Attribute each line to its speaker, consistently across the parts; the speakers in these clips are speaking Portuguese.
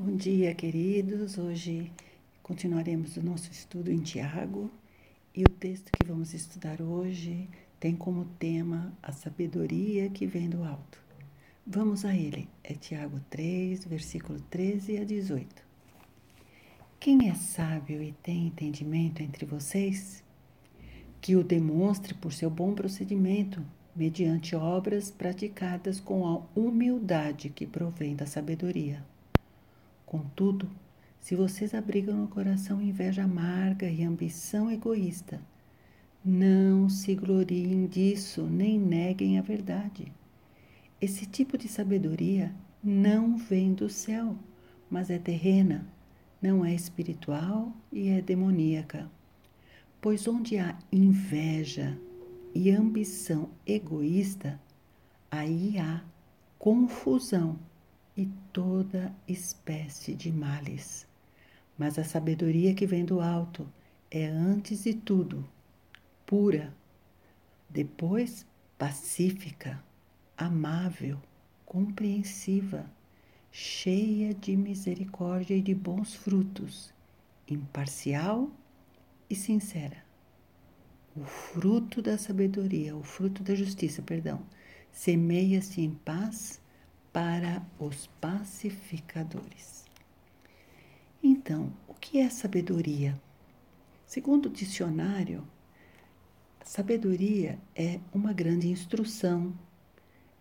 Speaker 1: Bom dia, queridos. Hoje continuaremos o nosso estudo em Tiago e o texto que vamos estudar hoje tem como tema a sabedoria que vem do alto. Vamos a ele. É Tiago 3, versículo 13 a 18. Quem é sábio e tem entendimento entre vocês? Que o demonstre por seu bom procedimento, mediante obras praticadas com a humildade que provém da sabedoria. Contudo, se vocês abrigam no coração inveja amarga e ambição egoísta, não se gloriem disso, nem neguem a verdade. Esse tipo de sabedoria não vem do céu, mas é terrena, não é espiritual e é demoníaca. Pois onde há inveja e ambição egoísta, aí há confusão toda espécie de males. Mas a sabedoria que vem do alto é, antes de tudo, pura, depois pacífica, amável, compreensiva, cheia de misericórdia e de bons frutos, imparcial e sincera. O fruto da sabedoria, o fruto da justiça, perdão, semeia-se em paz para os pacificadores. Então, o que é sabedoria? Segundo o dicionário, sabedoria é uma grande instrução,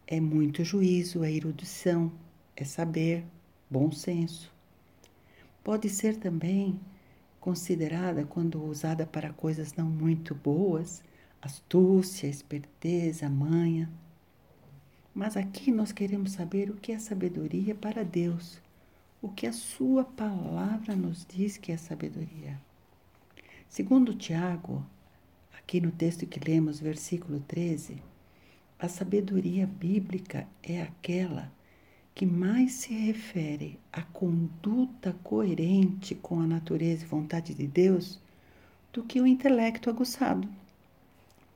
Speaker 1: é muito juízo, é erudição, é saber, bom senso. Pode ser também considerada, quando usada para coisas não muito boas, astúcia, esperteza, manha. Mas aqui nós queremos saber o que é sabedoria para Deus, o que a Sua palavra nos diz que é sabedoria. Segundo Tiago, aqui no texto que lemos, versículo 13, a sabedoria bíblica é aquela que mais se refere à conduta coerente com a natureza e vontade de Deus do que o intelecto aguçado.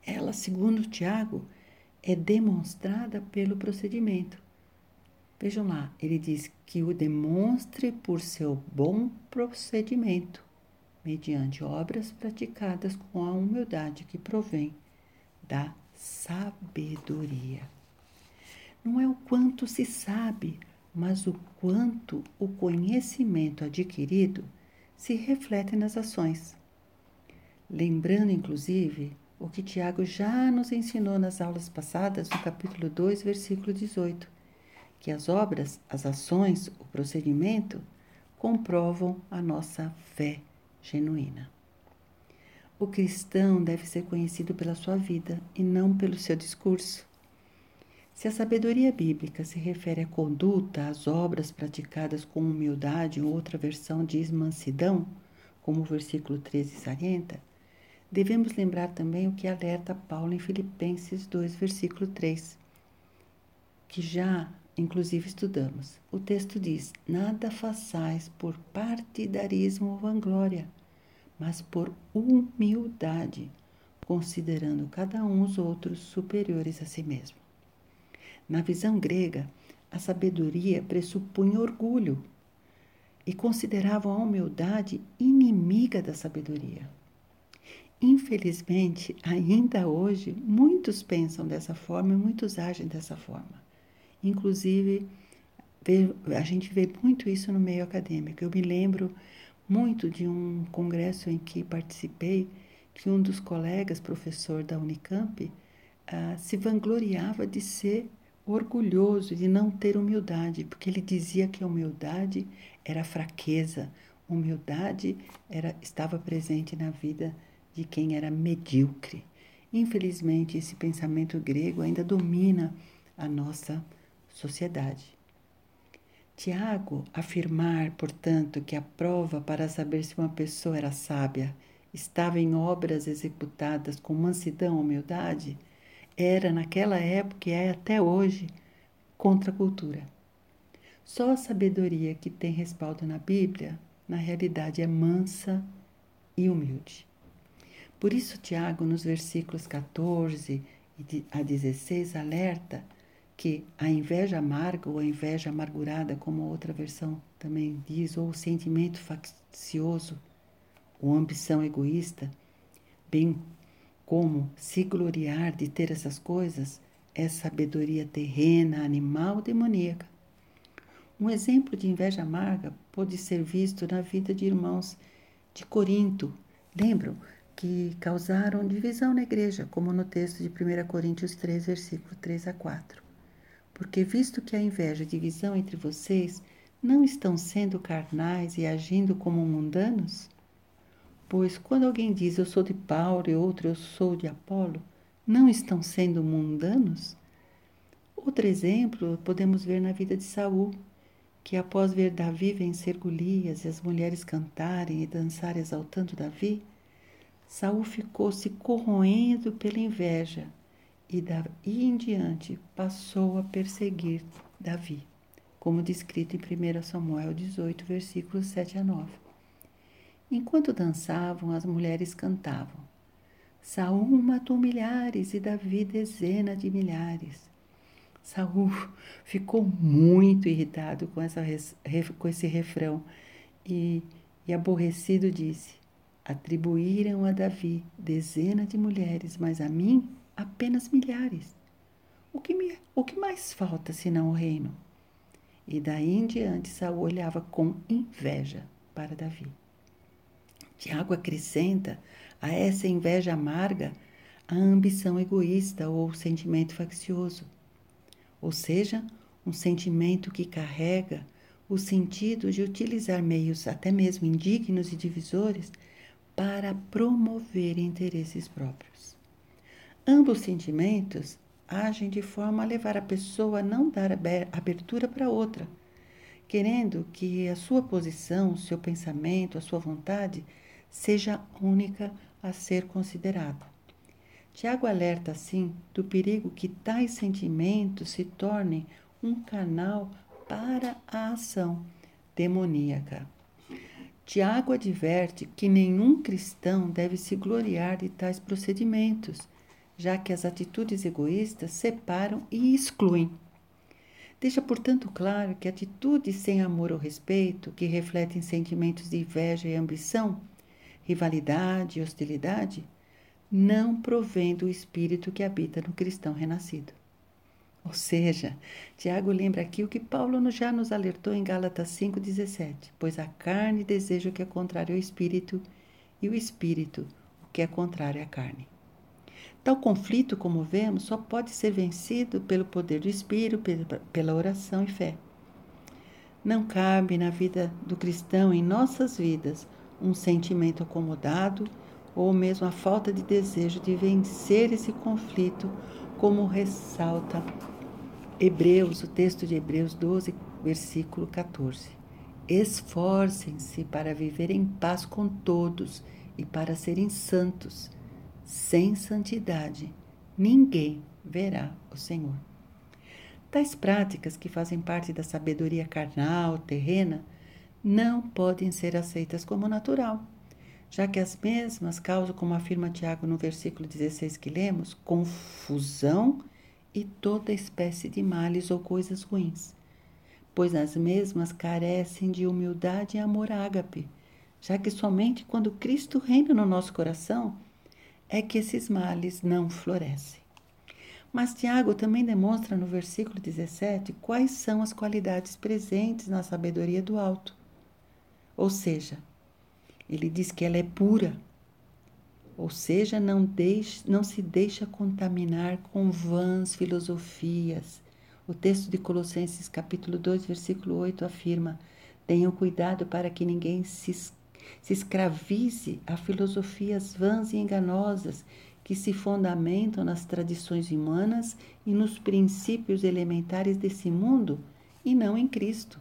Speaker 1: Ela, segundo Tiago, é demonstrada pelo procedimento. Vejam lá, ele diz que o demonstre por seu bom procedimento, mediante obras praticadas com a humildade que provém da sabedoria. Não é o quanto se sabe, mas o quanto o conhecimento adquirido se reflete nas ações. Lembrando, inclusive, o que Tiago já nos ensinou nas aulas passadas, no capítulo 2, versículo 18, que as obras, as ações, o procedimento comprovam a nossa fé genuína. O cristão deve ser conhecido pela sua vida e não pelo seu discurso. Se a sabedoria bíblica se refere à conduta, às obras praticadas com humildade, outra versão diz mansidão, como o versículo 13 salienta, Devemos lembrar também o que alerta Paulo em Filipenses 2, versículo 3, que já inclusive estudamos. O texto diz: Nada façais por partidarismo ou vanglória, mas por humildade, considerando cada um os outros superiores a si mesmo. Na visão grega, a sabedoria pressupunha orgulho e consideravam a humildade inimiga da sabedoria. Infelizmente, ainda hoje, muitos pensam dessa forma e muitos agem dessa forma. Inclusive, a gente vê muito isso no meio acadêmico. Eu me lembro muito de um congresso em que participei, que um dos colegas, professor da Unicamp, uh, se vangloriava de ser orgulhoso, de não ter humildade, porque ele dizia que a humildade era fraqueza, humildade era, estava presente na vida de quem era medíocre. Infelizmente, esse pensamento grego ainda domina a nossa sociedade. Tiago afirmar, portanto, que a prova para saber se uma pessoa era sábia estava em obras executadas com mansidão e humildade, era naquela época e é até hoje contra a cultura. Só a sabedoria que tem respaldo na Bíblia, na realidade, é mansa e humilde. Por isso, Tiago, nos versículos 14 a 16, alerta que a inveja amarga ou a inveja amargurada, como a outra versão também diz, ou o sentimento faccioso ou ambição egoísta, bem como se gloriar de ter essas coisas, é sabedoria terrena, animal, demoníaca. Um exemplo de inveja amarga pode ser visto na vida de irmãos de Corinto. Lembram que causaram divisão na igreja, como no texto de 1 Coríntios 3, versículo 3 a 4. Porque visto que a inveja e divisão entre vocês não estão sendo carnais e agindo como mundanos? Pois quando alguém diz eu sou de Paulo e outro eu sou de Apolo, não estão sendo mundanos? Outro exemplo podemos ver na vida de Saul, que após ver Davi vencer Golias e as mulheres cantarem e dançarem exaltando Davi, Saul ficou se corroendo pela inveja e daí em diante passou a perseguir Davi, como descrito em 1 Samuel 18, versículos 7 a 9. Enquanto dançavam, as mulheres cantavam. Saul matou milhares e Davi dezenas de milhares. Saul ficou muito irritado com, essa, com esse refrão e, e aborrecido disse: Atribuíram a Davi dezenas de mulheres, mas a mim apenas milhares. O que, me, o que mais falta senão o reino? E daí em diante Saul olhava com inveja para Davi. Tiago acrescenta a essa inveja amarga a ambição egoísta ou sentimento faccioso ou seja, um sentimento que carrega o sentido de utilizar meios até mesmo indignos e divisores para promover interesses próprios. Ambos sentimentos agem de forma a levar a pessoa a não dar abertura para outra, querendo que a sua posição, seu pensamento, a sua vontade seja única a ser considerada. Tiago alerta, assim, do perigo que tais sentimentos se tornem um canal para a ação demoníaca. Tiago adverte que nenhum cristão deve se gloriar de tais procedimentos, já que as atitudes egoístas separam e excluem. Deixa, portanto, claro que atitudes sem amor ou respeito, que refletem sentimentos de inveja e ambição, rivalidade e hostilidade, não provém do espírito que habita no cristão renascido. Ou seja, Tiago lembra aqui o que Paulo já nos alertou em Gálatas 5,17: Pois a carne deseja o que é contrário ao espírito, e o espírito o que é contrário à carne. Tal conflito, como vemos, só pode ser vencido pelo poder do espírito, pela oração e fé. Não cabe na vida do cristão, em nossas vidas, um sentimento acomodado ou mesmo a falta de desejo de vencer esse conflito, como ressalta Hebreus, o texto de Hebreus 12, versículo 14. Esforcem-se para viver em paz com todos e para serem santos. Sem santidade, ninguém verá o Senhor. Tais práticas, que fazem parte da sabedoria carnal, terrena, não podem ser aceitas como natural já que as mesmas causam, como afirma Tiago no versículo 16 que lemos, confusão e toda espécie de males ou coisas ruins, pois as mesmas carecem de humildade e amor ágape, já que somente quando Cristo reina no nosso coração é que esses males não florescem. Mas Tiago também demonstra no versículo 17 quais são as qualidades presentes na sabedoria do alto. Ou seja, ele diz que ela é pura, ou seja, não, deixe, não se deixa contaminar com vãs filosofias. O texto de Colossenses capítulo 2, versículo 8 afirma: Tenham cuidado para que ninguém se, se escravize a filosofias vãs e enganosas que se fundamentam nas tradições humanas e nos princípios elementares desse mundo e não em Cristo.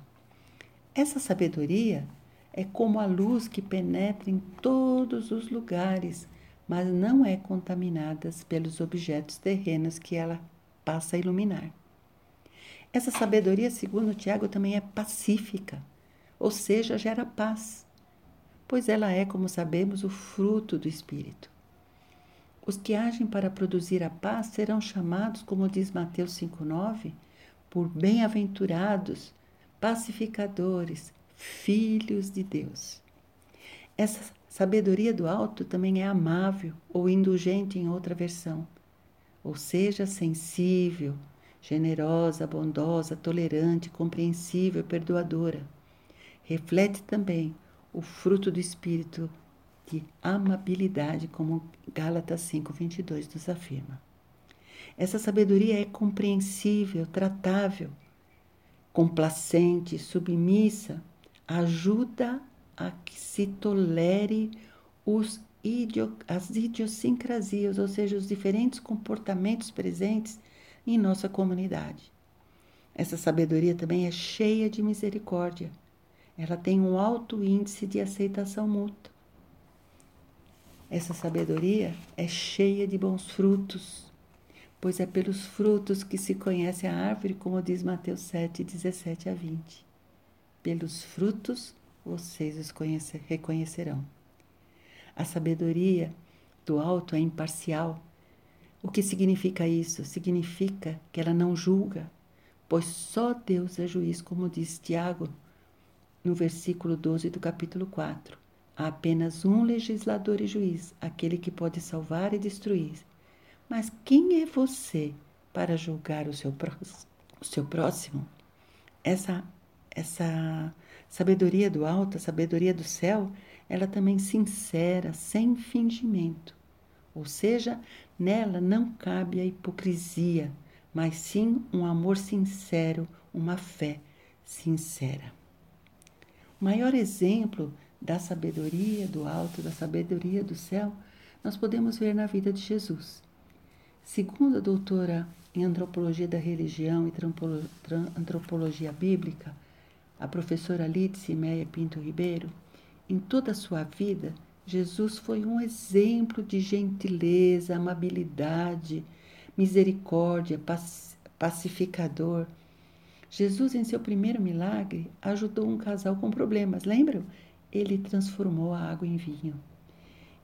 Speaker 1: Essa sabedoria é como a luz que penetra em todos os lugares, mas não é contaminada pelos objetos terrenos que ela passa a iluminar. Essa sabedoria, segundo Tiago, também é pacífica, ou seja, gera paz, pois ela é, como sabemos, o fruto do Espírito. Os que agem para produzir a paz serão chamados, como diz Mateus 5,9, por bem-aventurados, pacificadores, filhos de Deus. Essa sabedoria do alto também é amável ou indulgente em outra versão, ou seja, sensível, generosa, bondosa, tolerante, compreensível, perdoadora. Reflete também o fruto do espírito de amabilidade, como Gálatas 5:22 nos afirma. Essa sabedoria é compreensível, tratável, complacente, submissa, ajuda a que se tolere os idio, as idiosincrasias, ou seja, os diferentes comportamentos presentes em nossa comunidade. Essa sabedoria também é cheia de misericórdia. Ela tem um alto índice de aceitação mútua. Essa sabedoria é cheia de bons frutos, pois é pelos frutos que se conhece a árvore, como diz Mateus 7, 17 a 20. Pelos frutos vocês os reconhecerão. A sabedoria do alto é imparcial. O que significa isso? Significa que ela não julga, pois só Deus é juiz, como diz Tiago no versículo 12 do capítulo 4. Há apenas um legislador e juiz, aquele que pode salvar e destruir. Mas quem é você para julgar o seu, o seu próximo? Essa, essa sabedoria do alto, a sabedoria do céu, ela também sincera, sem fingimento. Ou seja, nela não cabe a hipocrisia, mas sim um amor sincero, uma fé sincera. O maior exemplo da sabedoria do alto, da sabedoria do céu, nós podemos ver na vida de Jesus. Segundo a doutora em Antropologia da Religião e Antropologia Bíblica, a professora Lídice Meia Pinto Ribeiro, em toda a sua vida, Jesus foi um exemplo de gentileza, amabilidade, misericórdia, pacificador. Jesus, em seu primeiro milagre, ajudou um casal com problemas, lembram? Ele transformou a água em vinho.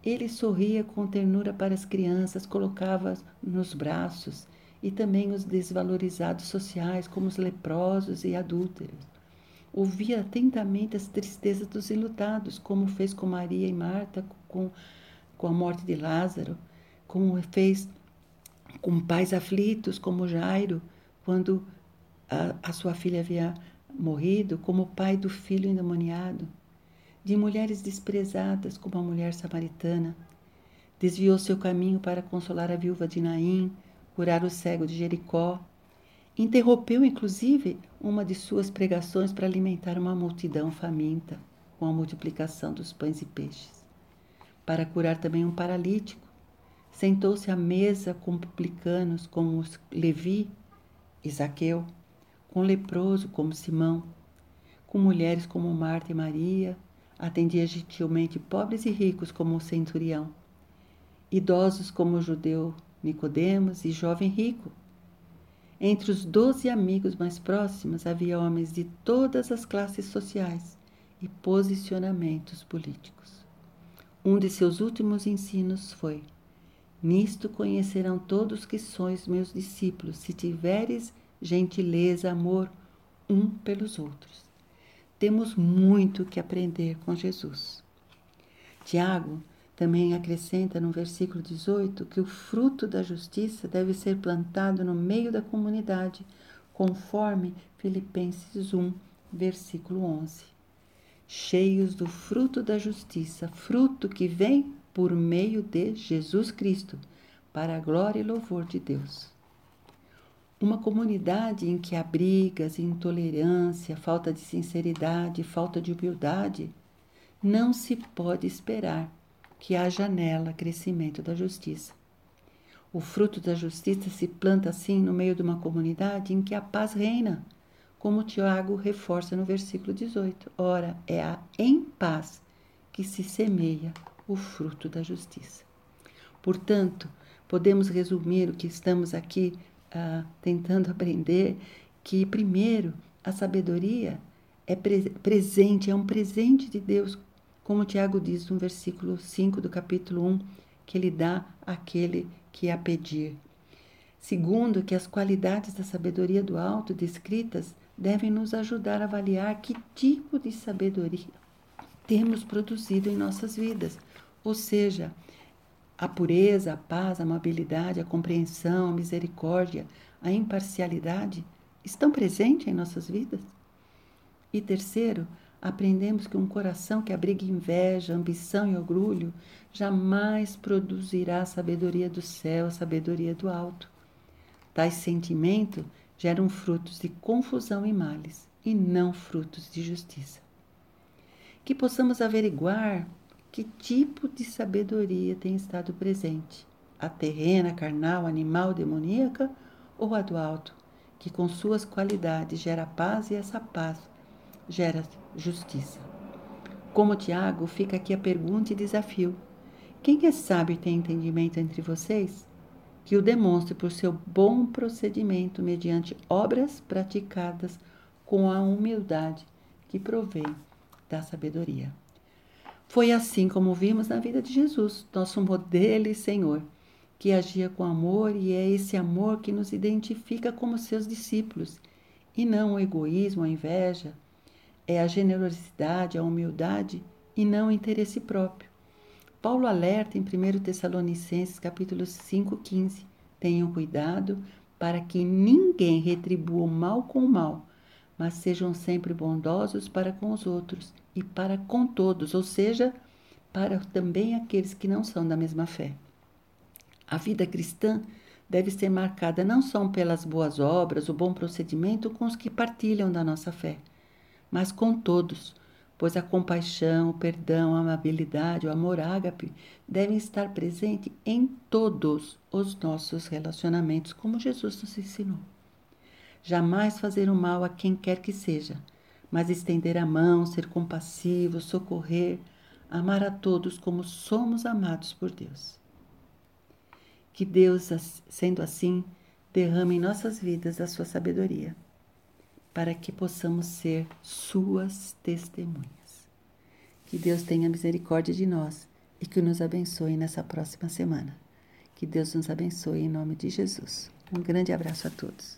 Speaker 1: Ele sorria com ternura para as crianças, colocava nos braços e também os desvalorizados sociais, como os leprosos e adúlteros. Ouvia atentamente as tristezas dos enlutados, como fez com Maria e Marta com, com a morte de Lázaro, como fez com pais aflitos, como Jairo, quando a, a sua filha havia morrido, como o pai do filho endemoniado de mulheres desprezadas como a mulher samaritana. Desviou seu caminho para consolar a viúva de Naim, curar o cego de Jericó. Interrompeu, inclusive, uma de suas pregações para alimentar uma multidão faminta, com a multiplicação dos pães e peixes. Para curar também um paralítico, sentou-se à mesa com publicanos como Levi e Zaqueu, com leproso como Simão, com mulheres como Marta e Maria, Atendia gentilmente pobres e ricos como o centurião, idosos como o judeu Nicodemos e jovem rico. Entre os doze amigos mais próximos havia homens de todas as classes sociais e posicionamentos políticos. Um de seus últimos ensinos foi: Nisto conhecerão todos que sois meus discípulos, se tiveres gentileza, amor um pelos outros. Temos muito que aprender com Jesus. Tiago também acrescenta no versículo 18 que o fruto da justiça deve ser plantado no meio da comunidade, conforme Filipenses 1, versículo 11. Cheios do fruto da justiça, fruto que vem por meio de Jesus Cristo, para a glória e louvor de Deus. Uma comunidade em que há brigas, intolerância, falta de sinceridade, falta de humildade, não se pode esperar que haja nela crescimento da justiça. O fruto da justiça se planta assim no meio de uma comunidade em que a paz reina, como Tiago reforça no versículo 18. Ora, é a em paz que se semeia o fruto da justiça. Portanto, podemos resumir o que estamos aqui ah, tentando aprender que, primeiro, a sabedoria é pre presente, é um presente de Deus, como Tiago diz no versículo 5 do capítulo 1, que ele dá àquele que a pedir. Segundo, que as qualidades da sabedoria do alto descritas devem nos ajudar a avaliar que tipo de sabedoria temos produzido em nossas vidas, ou seja, a pureza, a paz, a amabilidade, a compreensão, a misericórdia, a imparcialidade estão presentes em nossas vidas? E terceiro, aprendemos que um coração que abriga inveja, ambição e orgulho jamais produzirá a sabedoria do céu, a sabedoria do alto. Tais sentimentos geram frutos de confusão e males, e não frutos de justiça. Que possamos averiguar que tipo de sabedoria tem estado presente: a terrena, carnal, animal, demoníaca ou a do alto, que com suas qualidades gera paz e essa paz gera justiça. Como Tiago, fica aqui a pergunta e desafio: quem é sábio e tem entendimento entre vocês? Que o demonstre por seu bom procedimento mediante obras praticadas com a humildade que provém da sabedoria. Foi assim como vimos na vida de Jesus, nosso modelo e Senhor, que agia com amor e é esse amor que nos identifica como seus discípulos, e não o egoísmo, a inveja, é a generosidade, a humildade e não o interesse próprio. Paulo alerta em 1 Tessalonicenses capítulo 5:15: Tenham cuidado para que ninguém retribua o mal com o mal, mas sejam sempre bondosos para com os outros e para com todos, ou seja, para também aqueles que não são da mesma fé. A vida cristã deve ser marcada não só pelas boas obras, o bom procedimento com os que partilham da nossa fé, mas com todos, pois a compaixão, o perdão, a amabilidade, o amor ágape devem estar presentes em todos os nossos relacionamentos, como Jesus nos ensinou jamais fazer o mal a quem quer que seja, mas estender a mão, ser compassivo, socorrer, amar a todos como somos amados por Deus. Que Deus, sendo assim, derrame em nossas vidas a sua sabedoria, para que possamos ser suas testemunhas. Que Deus tenha misericórdia de nós e que nos abençoe nessa próxima semana. Que Deus nos abençoe em nome de Jesus. Um grande abraço a todos.